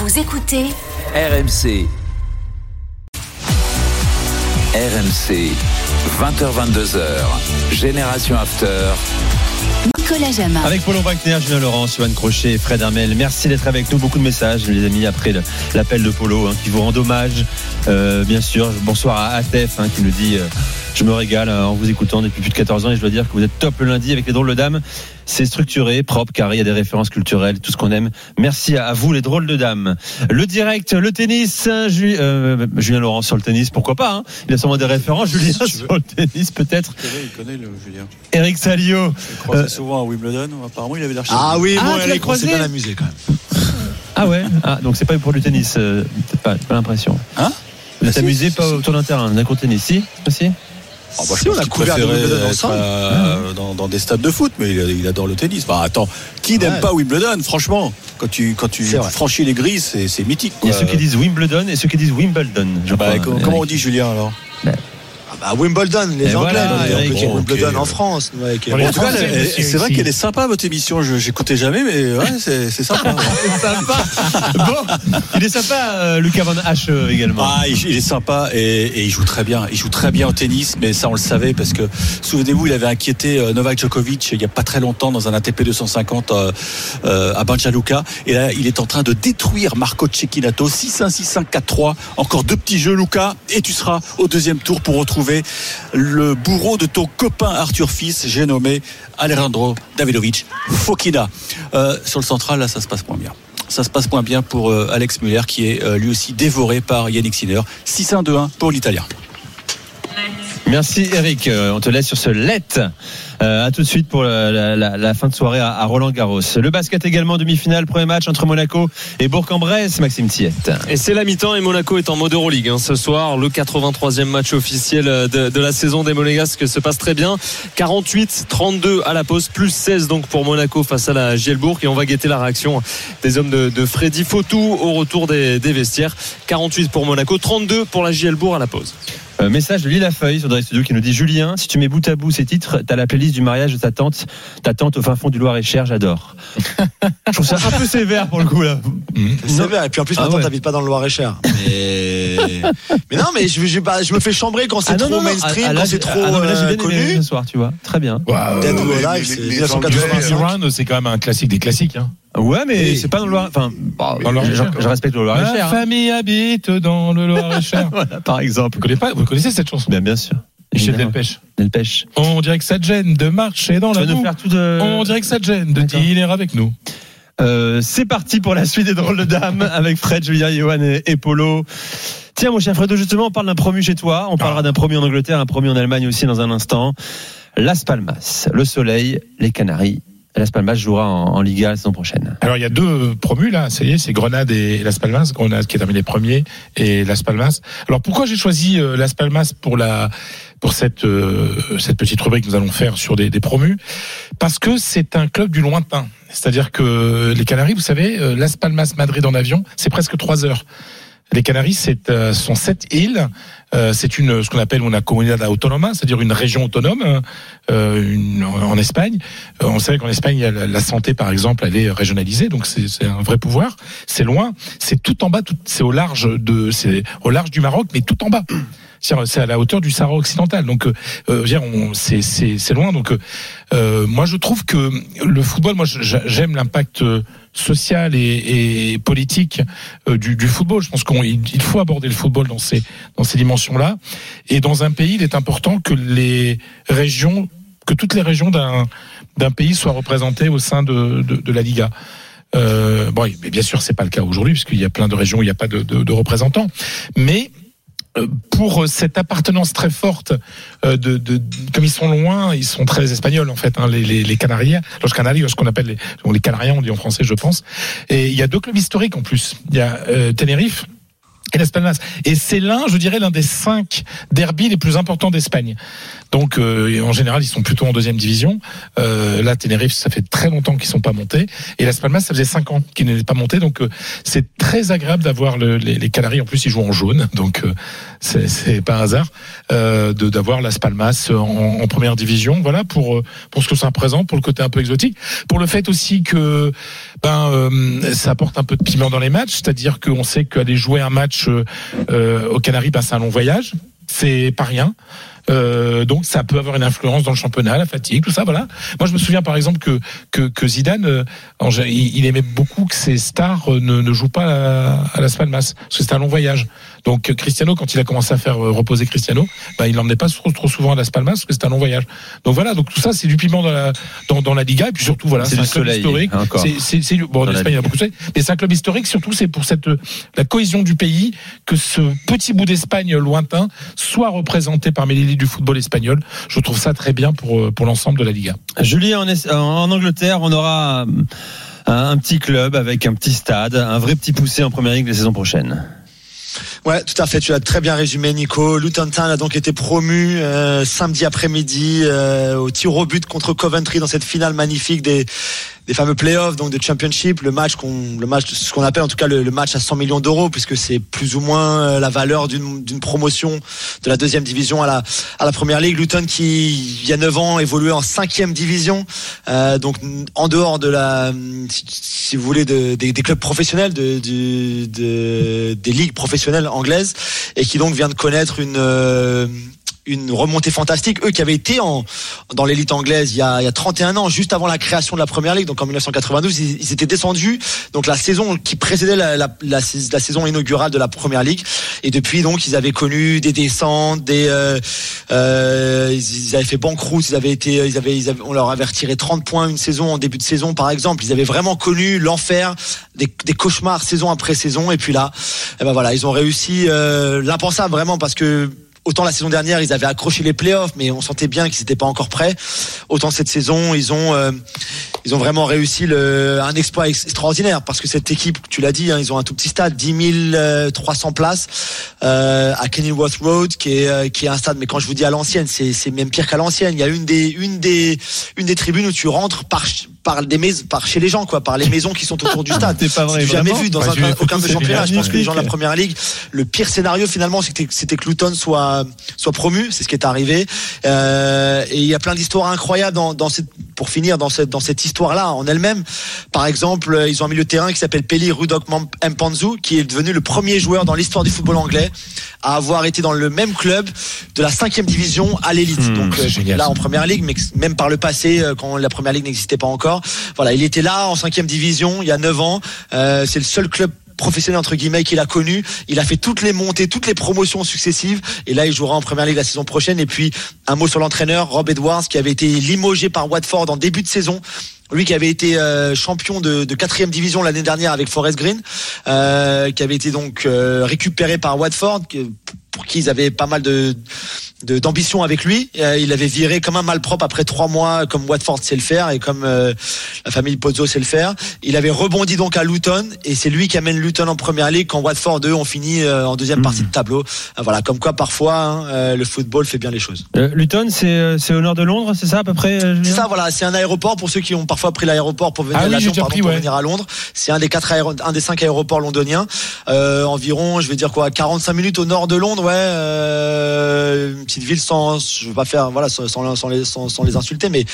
Vous écoutez RMC. RMC. 20h22h. Génération After. Nicolas Jamin. Avec Paulo Wagner, Julien Laurent, Johan Crochet et Fred Hermel. Merci d'être avec nous. Beaucoup de messages, les amis, après l'appel de Polo, hein, qui vous rend hommage. Euh, bien sûr, bonsoir à Atef, hein, qui nous dit euh, Je me régale euh, en vous écoutant depuis plus de 14 ans et je dois dire que vous êtes top le lundi avec les drôles de dames. C'est structuré, propre, car il y a des références culturelles, tout ce qu'on aime. Merci à, vous, les drôles de dames. Le direct, le tennis, hein, Ju- euh, Julien Laurent sur le tennis, pourquoi pas hein. Il a sûrement des références, Julien, sur le tennis, peut-être. Il connaît le Julien. Eric Salio. Je croisais Euh, souvent à Wimbledon. Apparemment, il avait l'air Ah oui, Ah, bon, l'as Eric, on s'est croisé bien amusé quand même. Ah ouais ah, Donc c'est pas pour du tennis, euh, peut-être pas, pas l'impression. Hein? Vous êtes Ah, si, amusé si, pas si. autour d'un terrain, d'un côté tennis, si? Aussi Ah, bah, Si, on a couvert préférait Wimbledon ensemble. euh, dans, dans des stades de foot, mais il, il adore le tennis. Bah, attends, qui n'aime Ouais. pas Wimbledon, franchement? Quand tu, quand franchis les grilles, c'est mythique. Il y a ceux qui disent Wimbledon et ceux qui disent Wimbledon. Je Bah, crois, comment on dit Julien alors? Ah bah Wimbledon, les Et Anglais. voilà, Eric. on Wimbledon en France. tout cas, elle- monsieur, c'est vrai qu'elle est sympa votre émission. Je j'écoutais jamais, mais ouais, c'est sympa. C'est sympa. bon, il est sympa, euh, Lucas Van H euh, également. Ah, il, il est sympa et, et il joue très bien. Il joue très bien au tennis, mais ça on le savait parce que souvenez-vous, il avait inquiété euh, Novak Djokovic il n'y a pas très longtemps dans un ATP 250 euh, euh, à Banja Luka. Et là, il est en train de détruire Marco Cecchinato 6-1, 6-1, 4-3. Encore deux petits jeux, Luca, et tu seras au deuxième tour pour retrouver le bourreau de ton copain Arthur Fils. J'ai nommé Alejandro Davidovic Fokina. Euh, sur le central, là, ça se passe moins bien ça se passe moins bien pour euh, Alex Muller qui est euh, lui aussi dévoré par Yannick Sinner. 6-1-2-1 pour l'Italien. Merci Eric, Euh, on te laisse sur ce let. Euh, à tout de suite pour la, fin de soirée à, Roland Garros. Le basket également demi-finale, premier match entre Monaco et Bourg-en-Bresse, Maxime Tiette. Et c'est la mi-temps et Monaco est en mode Euroleague hein. ce soir. Le 83e match officiel de, de la saison des Monégasques se passe très bien. 48-32 à la pause, plus 16 donc pour Monaco face à la Gielbourg. Et on va guetter la réaction des hommes de, de Freddy Fautou au retour des, des vestiaires. 48 pour Monaco, 32 pour la Gielbourg à la pause. Euh, message de Lila Feuille sur Direct Studio qui nous dit Julien, si tu mets bout à bout ces titres, t'as la playlist du mariage de ta tante, ta tante au fin fond du Loir-et-Cher, j'adore. Je trouve ça un peu sévère pour le coup là. C'est vrai. Et puis en plus, Ah maintenant, ouais. t'habites pas dans le Loir-et-Cher. Mais... mais non, mais je, je, bah, je me fais chambrer quand c'est Ah trop non, non. mainstream, Ah, là, quand c'est j'ai- trop ah non, là, j'ai euh, bien aimé connu. ce soir, tu vois. Très bien. Dead Anglais, 1985. Run, c'est quand même un classique des classiques. Hein. Ouais, mais c'est pas dans le Loir. Enfin, bah, Dans le je, je respecte le Ma Loir-et-Cher. hein. famille habite dans le Loir-et-Cher. Voilà, par exemple. vous, connaissez pas, vous connaissez cette chanson? Bien, bien sûr. Michel. Delpech. Delpech. On dirait que ça te gêne de marcher dans Tu la boue. faire tout de. On dirait que ça te gêne de dîner avec nous. Euh, c'est parti pour la suite des drôles de dames avec Fred, Julien, Johan et, et Polo. Tiens, mon cher Fredo, justement, on parle d'un promu chez toi. On parlera d'un promu en Angleterre, un promu en Allemagne aussi dans un instant. Las Palmas, le Soleil, les Canaries. Las Palmas jouera en, Liga la saison prochaine. Alors il y a deux promus là, ça y est, c'est Grenade et Las Palmas. Grenade qui a terminé premier et Las Palmas. Alors pourquoi j'ai choisi euh, Las Palmas pour la pour cette euh, cette petite rubrique que nous allons faire sur des, des promus? Parce que c'est un club du lointain. C'est-à-dire que les Canaries, vous savez, euh, Las Palmas Madrid en avion, c'est presque trois heures. Les Canaries, c'est euh, sont sept îles. Euh, c'est une ce qu'on appelle una comunidad autónoma, c'est-à-dire une région autonome euh, une- en Espagne. Euh, on sait qu'en Espagne, la, santé, par exemple, elle est régionalisée, donc c'est un vrai pouvoir. C'est loin, c'est tout en bas, c'est au large de, c'est au large du Maroc, mais tout en bas. C'est à la hauteur du Sahara occidental, donc euh, euh, c'est loin. Donc, euh, euh, moi, je trouve que le football, moi, j'aime l'impact euh, social et, et politique du, du football. Je pense qu'il il faut aborder le football dans ces dans ces dimensions-là. Et dans un pays, il est important que les régions, que toutes les régions d'un pays soient représentées au sein de, de, de la Liga. Euh, bon, mais bien sûr, c'est pas le cas aujourd'hui, puisqu'il y a plein de régions où il n'y a pas de, de, de représentants. Mais pour cette appartenance très forte euh, de, de, comme ils sont loin, ils sont très espagnols en fait, hein, les, les, les Canariens, los Canarios, ce qu'on appelle les, les Canariens, on dit en français, je pense. Et il y a deux clubs historiques en plus. Il y a euh, Tenerife et Las. Et c'est l'un, je dirais, l'un des cinq derbys les plus importants d'Espagne. Donc, euh, en général, ils sont plutôt en deuxième division. Euh, là, Tenerife, ça fait très longtemps qu'ils sont pas montés. Et Las Palmas, ça faisait cinq ans qu'ils n'étaient pas montés. Donc, euh, c'est très agréable d'avoir le, les, les Canaries. En plus, ils jouent en jaune. Donc, euh, c'est c'est pas un hasard euh, de d'avoir Las Palmas en, en première division. Voilà pour euh, pour ce que ça représente, pour le côté un peu exotique, pour le fait aussi que ben euh, ça apporte un peu de piment dans les matchs. C'est-à-dire qu'on sait qu'aller jouer un match euh, euh, aux c'est un long voyage. C'est pas rien. Euh, donc ça peut avoir une influence dans le championnat, la fatigue, tout ça, voilà. Moi, je me souviens par exemple que que, que Zidane, euh, il, aimait beaucoup que ses stars euh, ne, ne jouent pas à, à Las Palmas, parce que c'était un long voyage. Donc Cristiano, quand il a commencé à faire reposer Cristiano, bah, il l'emmenait pas trop, trop souvent à Las Palmas parce que c'était un long voyage. Donc voilà, donc tout ça c'est du piment dans la dans, dans la Liga et puis surtout voilà, C'est un club soleil, historique. C'est bon en Espagne il y a beaucoup de soleil, mais c'est un club historique surtout c'est pour cette la cohésion du pays que ce petit bout d'Espagne lointain soit représenté parmi l'élite du football espagnol. Je trouve ça très bien pour euh, pour l'ensemble de la Liga. Julien, en, Angleterre, on aura un, un petit club avec un petit stade, un vrai petit poussé en première ligue la saison prochaine. Ouais, tout à fait. Tu l'as très bien résumé, Nico. Luton Town a donc été promu euh, samedi après-midi euh, au tir au but contre Coventry dans cette finale magnifique des des fameux playoffs donc de Championship. Le match qu'on le match ce qu'on appelle en tout cas le, le match à 100 millions d'euros puisque c'est plus ou moins euh, la valeur d'une d'une promotion de la deuxième division à la à la première ligue. Luton qui il y a 9 ans évoluait en cinquième division, euh, donc en dehors de la si, vous voulez de, des, clubs professionnels de, du- de des ligues professionnelles anglaises et qui donc vient de connaître une euh, une remontée fantastique. Eux qui avaient été en, dans l'élite anglaise il y, a, il y a 31 ans, juste avant la création de la première ligue, donc en 1992, ils, étaient descendus. Donc la saison qui précédait la, la, la, la saison inaugurale de la première ligue. Et depuis, donc, ils avaient connu des descentes, des, euh, euh, ils, ils avaient fait banqueroute, ils avaient été, ils avaient, ils avaient- on leur avait retiré 30 points une saison en début de saison, par exemple. Ils avaient vraiment connu l'enfer, des, des cauchemars saison après saison. Et puis là, eh ben voilà, ils ont réussi euh, l'impensable vraiment parce que Autant la saison dernière, ils avaient accroché les playoffs, mais on sentait bien qu'ils n'étaient pas encore prêts. Autant cette saison, ils ont, euh, ils ont vraiment réussi le, un exploit ex- extraordinaire parce que cette équipe, tu l'as dit, hein, ils ont un tout petit stade, 10 300 places euh, à Kenilworth Road, qui est, euh, qui est un stade. Mais quand je vous dis à l'ancienne, c'est, c'est même pire qu'à l'ancienne. Il y a une des, une des, une des tribunes où tu rentres par ch- par des maisons, par chez les gens, quoi, par les maisons qui sont autour du stade. C'est pas vrai, jamais vu dans Bah, un, aucun de championnat. Je pense que les gens de la première ligue, le pire scénario finalement, c'était c'était que Luton soit soit promu. C'est ce qui est arrivé. Euh, et il y a plein d'histoires incroyables dans, dans cette, pour finir dans cette dans cette histoire-là en elle-même. Par exemple, euh, ils ont un milieu de terrain qui s'appelle Peli Rudok Mpanzu, qui est devenu le premier joueur dans l'histoire du football anglais à avoir été dans le même club de la cinquième division à l'élite. Hmm, Donc euh, là en première ligue, mais même par le passé, euh, quand la première ligue n'existait pas encore. Voilà, il était là en cinquième division il y a 9 ans. Euh, c'est le seul club professionnel entre guillemets qu'il a connu. Il a fait toutes les montées, toutes les promotions successives. Et là, il jouera en première ligue la saison prochaine. Et puis, un mot sur l'entraîneur, Rob Edwards, qui avait été limogé par Watford en début de saison. Lui qui avait été euh, champion de, de quatrième division l'année dernière avec Forest Green, euh, qui avait été donc euh, récupéré par Watford, pour qui ils avaient pas mal de d'ambition avec lui. Euh, il avait viré comme un malpropre après trois mois, comme Watford sait le faire et comme euh, la famille Pozzo sait le faire. Il avait rebondi donc à Luton et c'est lui qui amène Luton en première ligue quand Watford eux ont fini euh, en deuxième partie de tableau. Voilà, comme quoi parfois hein, le football fait bien les choses. Luton, c'est c'est au nord de Londres, c'est ça à peu près C'est ça, voilà, c'est un aéroport pour ceux qui ont parfois pris l'aéroport pour venir Ah oui, l'avion, j'ai déjà pardon, pris, pour ouais. venir à Londres. C'est un des quatre un des cinq aéroports londoniens. Environ, je vais dire quoi, 45 minutes au nord de Londres, ouais. Euh, une petite ville sans, je veux pas faire, voilà, sans, sans, sans les, sans, sans les insulter, mais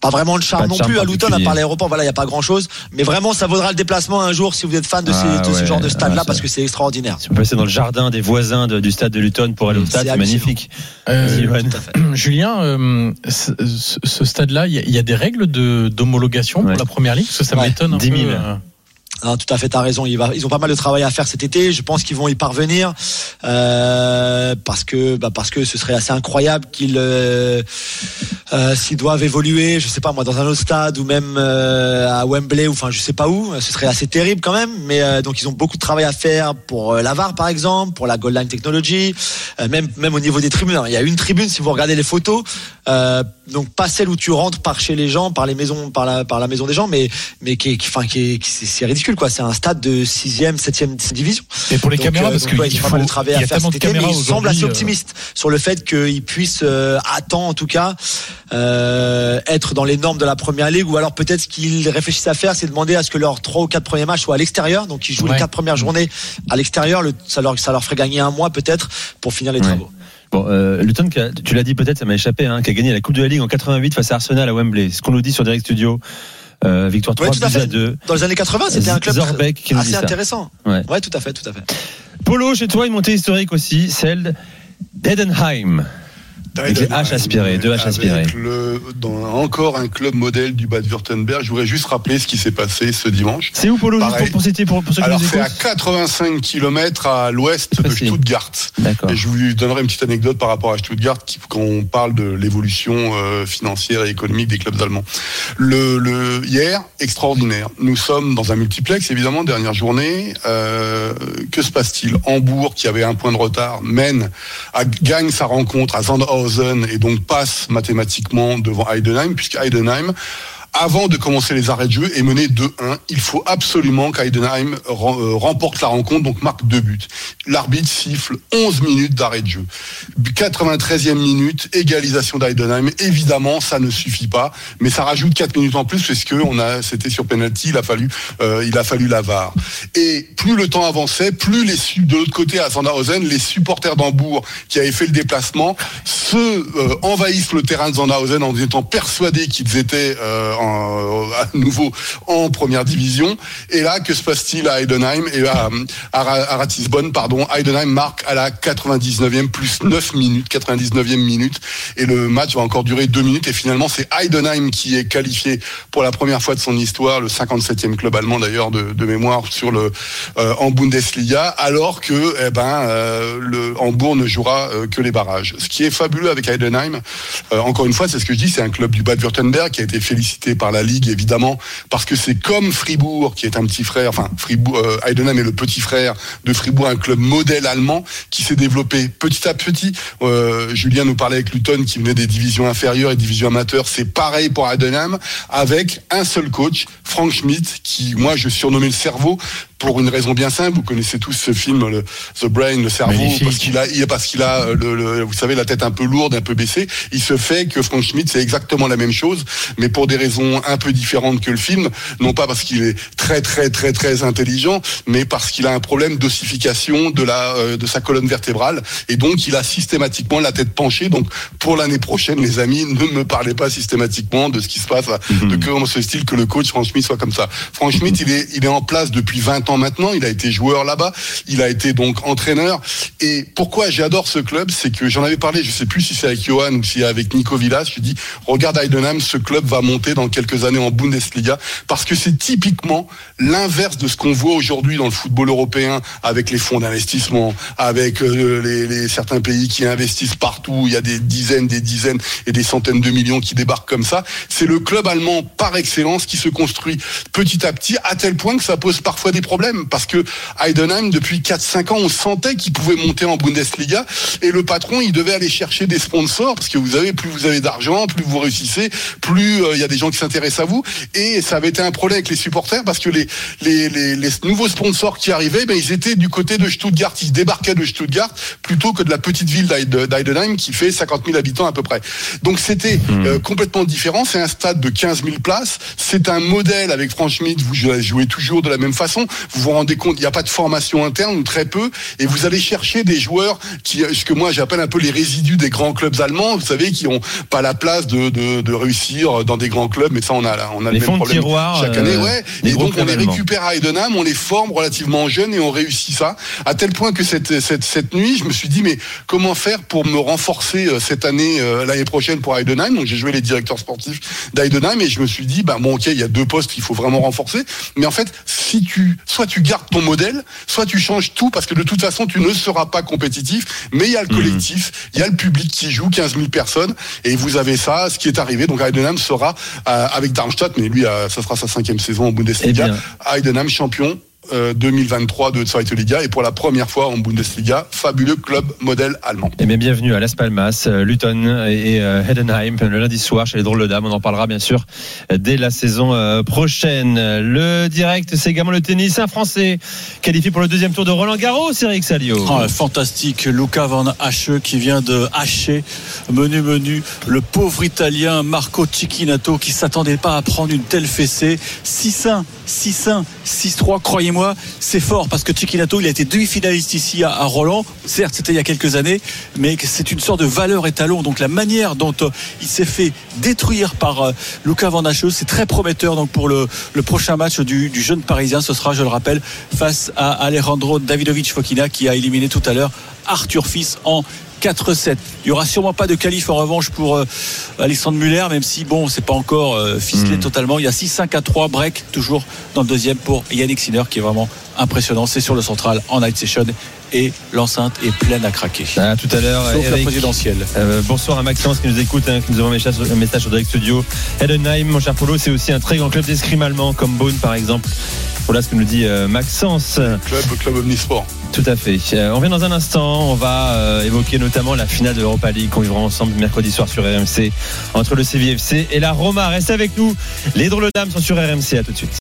pas vraiment de charme non charme plus à Luton, à part l'aéroport, voilà, il y a pas grand chose. Mais vraiment, ça vaudra le déplacement un jour si vous êtes fan de, ces- Ah ce genre de stade-là, ah, parce que c'est extraordinaire. Si on peut passer dans le jardin des voisins de- du stade de Luton pour aller au Mmh, stade, c'est magnifique. Euh. Julien, euh, ce, ce- ce stade-là, il y, a- il y a des règles de d'homologation Ouais. pour la première ligue? Parce que ça Ouais, m'étonne un 10 000. peu. Ah, tout à fait, t'as raison. Ils ont pas mal de travail à faire cet été. Je pense qu'ils vont y parvenir euh, parce que, bah, parce que ce serait assez incroyable qu'ils, euh, Euh, S'ils doivent évoluer, je sais pas moi, dans un autre stade ou même euh, à Wembley ou enfin je sais pas où, ce serait assez terrible quand même. Mais euh, donc ils ont beaucoup de travail à faire pour euh, l'Avar par exemple, pour la Goal Line Technology, euh, même même au niveau des tribunes. Alors, il y a une tribune si vous regardez les photos, euh, donc pas celle où tu rentres par chez les gens, par les maisons, par la par la maison des gens, mais mais qui, est- qui enfin qui, est- qui- c'est ridicule quoi. C'est un stade de 6e, 7e division. Et pour les Donc, caméras, parce qu'il ouais, faut- de travail à faire cet été, mais il semble assez optimiste sur le fait qu'ils puissent euh, à temps en tout cas euh, être dans les normes de la première ligue ou alors peut-être ce qu'ils réfléchissent à faire c'est demander à ce que leurs trois ou quatre premiers matchs soient à l'extérieur donc ils jouent Ouais. les quatre premières journées à l'extérieur le- ça leur ça leur ferait gagner un mois peut-être pour finir les Ouais. travaux Bon, euh, Luton, tu l'as dit peut-être, ça m'a échappé, hein, qui a gagné la Coupe de la Ligue en 88 face à Arsenal à Wembley. Ce qu'on nous dit sur Direct Studio. Euh, victoire 3 Ouais, tout à buts à fait. 2. dans les années 80 c'était un club Zorbeck qui nous dit assez ça. intéressant Ouais. ouais tout à fait tout à fait Polo, chez toi, une montée historique aussi, celle d'Edenheim. Avec les H aspirés, deux H aspirés. le- dans encore un club modèle du Bad-Württemberg. Je voudrais juste rappeler ce qui s'est passé ce dimanche. C'est où Polo, Pareil. pour, pour pour, ceux Alors c'est à écoutent 85 km à l'ouest de. Stuttgart. D'accord. Et je vous donnerai une petite anecdote par rapport à Stuttgart qui- quand on parle de l'évolution euh, financière et économique des clubs allemands. Le, le hier, extraordinaire. Nous sommes dans un multiplex, évidemment, dernière journée. Euh, que se passe-t-il? Hambourg, qui avait un point de retard, mène, à- gagne sa rencontre à Sandhausen et donc passe mathématiquement devant Heidenheim, puisque Heidenheim avant de commencer les arrêts de jeu est mené 2-1. Il faut absolument qu'Heidenheim rem- euh, remporte la rencontre, donc marque deux buts. L'arbitre siffle 11 minutes d'arrêt de jeu. 93e minute, égalisation d'Heidenheim. Évidemment, ça ne suffit pas, mais ça rajoute 4 minutes en plus parce que on a, c'était sur penalty, il a fallu, euh, il a fallu la VAR. Et plus le temps avançait, plus de l'autre côté à Sandhausen, les supporters d'Hambourg qui avaient fait le déplacement se euh, envahissent le terrain de Sandhausen en étant persuadés qu'ils étaient euh, en- à nouveau en première division. Et là, que se passe-t-il à Heidenheim et à, à, Ra- à Ratisbonne, pardon, Heidenheim marque à la 99e plus 9 minutes, 99e minute, et le match va encore durer 2 minutes. Et finalement, c'est Heidenheim qui est qualifié pour la première fois de son histoire, le 57e club allemand d'ailleurs de, mémoire sur le euh, en Bundesliga, alors que eh ben euh, le Hambourg ne jouera euh, que les barrages. Ce qui est fabuleux avec Heidenheim, euh, encore une fois, c'est ce que je dis, c'est un club du Bad-Württemberg qui a été félicité par la ligue évidemment parce que c'est comme Fribourg qui est un petit frère, enfin Fribourg, euh, est le petit frère de Fribourg, un club modèle allemand qui s'est développé petit à petit. Euh, Julien nous parlait avec Luton qui venait des divisions inférieures et divisions amateurs. C'est pareil pour Heidenheim avec un seul coach, Frank Schmidt, qui moi je surnommais le cerveau pour une raison bien simple. Vous connaissez tous ce film, le, The Brain, le cerveau, Magnifique. parce qu'il a, il- parce qu'il a, euh, le, le- vous savez, la tête un peu lourde, un peu baissée. Il se fait que Frank Schmidt, c'est exactement la même chose, mais pour des raisons un peu différentes que le film. Non pas parce qu'il est très, très, très, très intelligent, mais parce qu'il a un problème d'ossification de la, euh, de sa colonne vertébrale, et donc il a systématiquement la tête penchée. Donc pour l'année prochaine, les amis, ne me parlez pas systématiquement de ce qui se passe, de comment se style que le coach Frank Schmidt soit comme ça. Frank Schmidt, il est, il est en place depuis 20 maintenant. Il a été joueur là-bas. Il a été donc entraîneur. Et pourquoi j'adore ce club, c'est que j'en avais parlé, je sais plus si c'est avec Johan ou si avec Nico Villas. Je dis, regarde Heidenheim, ce club va monter dans quelques années en Bundesliga parce que c'est typiquement l'inverse de ce qu'on voit aujourd'hui dans le football européen avec les fonds d'investissement, avec euh, les- certains pays qui investissent partout. Il y a des dizaines, des dizaines et des centaines de millions qui débarquent comme ça. C'est le club allemand par excellence qui se construit petit à petit à tel point que ça pose parfois des problèmes parce que Heidenheim depuis 4-5 ans on sentait qu'il pouvait monter en Bundesliga et le patron il devait aller chercher des sponsors parce que vous avez plus vous avez d'argent plus vous réussissez plus euh, il y a des gens qui s'intéressent à vous et ça avait été un problème avec les supporters parce que les les, les, les nouveaux sponsors qui arrivaient ben ils étaient du côté de Stuttgart ils débarquaient de Stuttgart plutôt que de la petite ville d'Heide- d'Heidenheim qui fait 50 000 habitants à peu près. Donc c'était euh, complètement différent. C'est un stade de 15 000 places. C'est un modèle avec Franck Schmidt vous jouez toujours de la même façon vous vous rendez compte il n'y a pas de formation interne ou très peu et vous allez chercher des joueurs qui ce que moi j'appelle un peu les résidus des grands clubs allemands vous savez qui ont pas la place de, de, de réussir dans des grands clubs mais ça on a on a Les le même problème tiroir, chaque euh, année ouais. des et donc on les récupère à Heidenheim on les forme relativement jeunes et on réussit ça à tel point que cette cette cette nuit je me suis dit mais comment faire pour me renforcer euh, cette année euh, l'année prochaine pour Heidenheim donc j'ai joué les directeurs sportifs d'Heidenheim et je me suis dit bah bon ok il y a deux postes qu'il faut vraiment renforcer. Mais en fait si tu soit tu gardes ton modèle, soit tu changes tout parce que de toute façon, tu ne seras pas compétitif. Mais il y a le Mhm. collectif, il y a le public qui joue, 15 000 personnes, et vous avez ça, ce qui est arrivé. Donc Heidenheim sera euh, avec Darmstadt, mais lui, euh, ça sera sa cinquième saison en Bundesliga. Eh. Heidenheim champion. Euh, 2023 de Zweite Liga et pour la première fois en Bundesliga, fabuleux club modèle allemand. Eh bien, bienvenue à Las Palmas, euh, Luton et euh, Heidenheim le lundi soir chez les Drôles de Dames. On en parlera bien sûr euh, dès la saison euh, prochaine. Le direct, c'est également le tennis. Un Français qualifié pour le deuxième tour de Roland Garros, Eric Salio. Ah, fantastique, Luca Van Hache qui vient de hacher menu menu le pauvre Italien Marco Cicchinato qui s'attendait pas à prendre une telle fessée 6-1, 6-1, 6-3 croyez-moi c'est fort parce que Cicchinato il a été demi-finaliste ici à, Roland. Certes c'était il y a quelques années mais c'est une sorte de valeur étalon. Donc la manière dont euh, il s'est fait détruire par euh, Luca Van c'est très prometteur donc pour le, prochain match du, du jeune parisien. Ce sera je le rappelle face à Alejandro Davidovic Fokina qui a éliminé tout à l'heure Arthur Fils en 4-7. Il y aura sûrement pas de qualif en revanche pour euh, Alexandre Muller, même si bon, c'est pas encore euh, ficelé Mm. totalement. Il y a 6-5 à 3 break toujours dans le deuxième pour Yannick Sinner qui est vraiment impressionnant. C'est sur le central en night session et l'enceinte est pleine à craquer. Ah, tout à l'heure, Sauf la présidentielle. Euh, bonsoir à Maxence qui nous écoute, hein, qui nous envoie un message, un message sur Direct Studio. Heidenheim, mon cher Polo, c'est aussi un très grand club d'escrime allemand, comme Beaune par exemple. Voilà ce que nous dit euh, Maxence. Club, club omnisport. Tout à fait. Euh, on vient dans un instant. On va euh, évoquer notamment la finale de l'Europa League qu'on vivra ensemble mercredi soir sur RMC entre le CVFC et la Roma. Restez avec nous. Les drôles dames sont sur RMC. À tout de suite.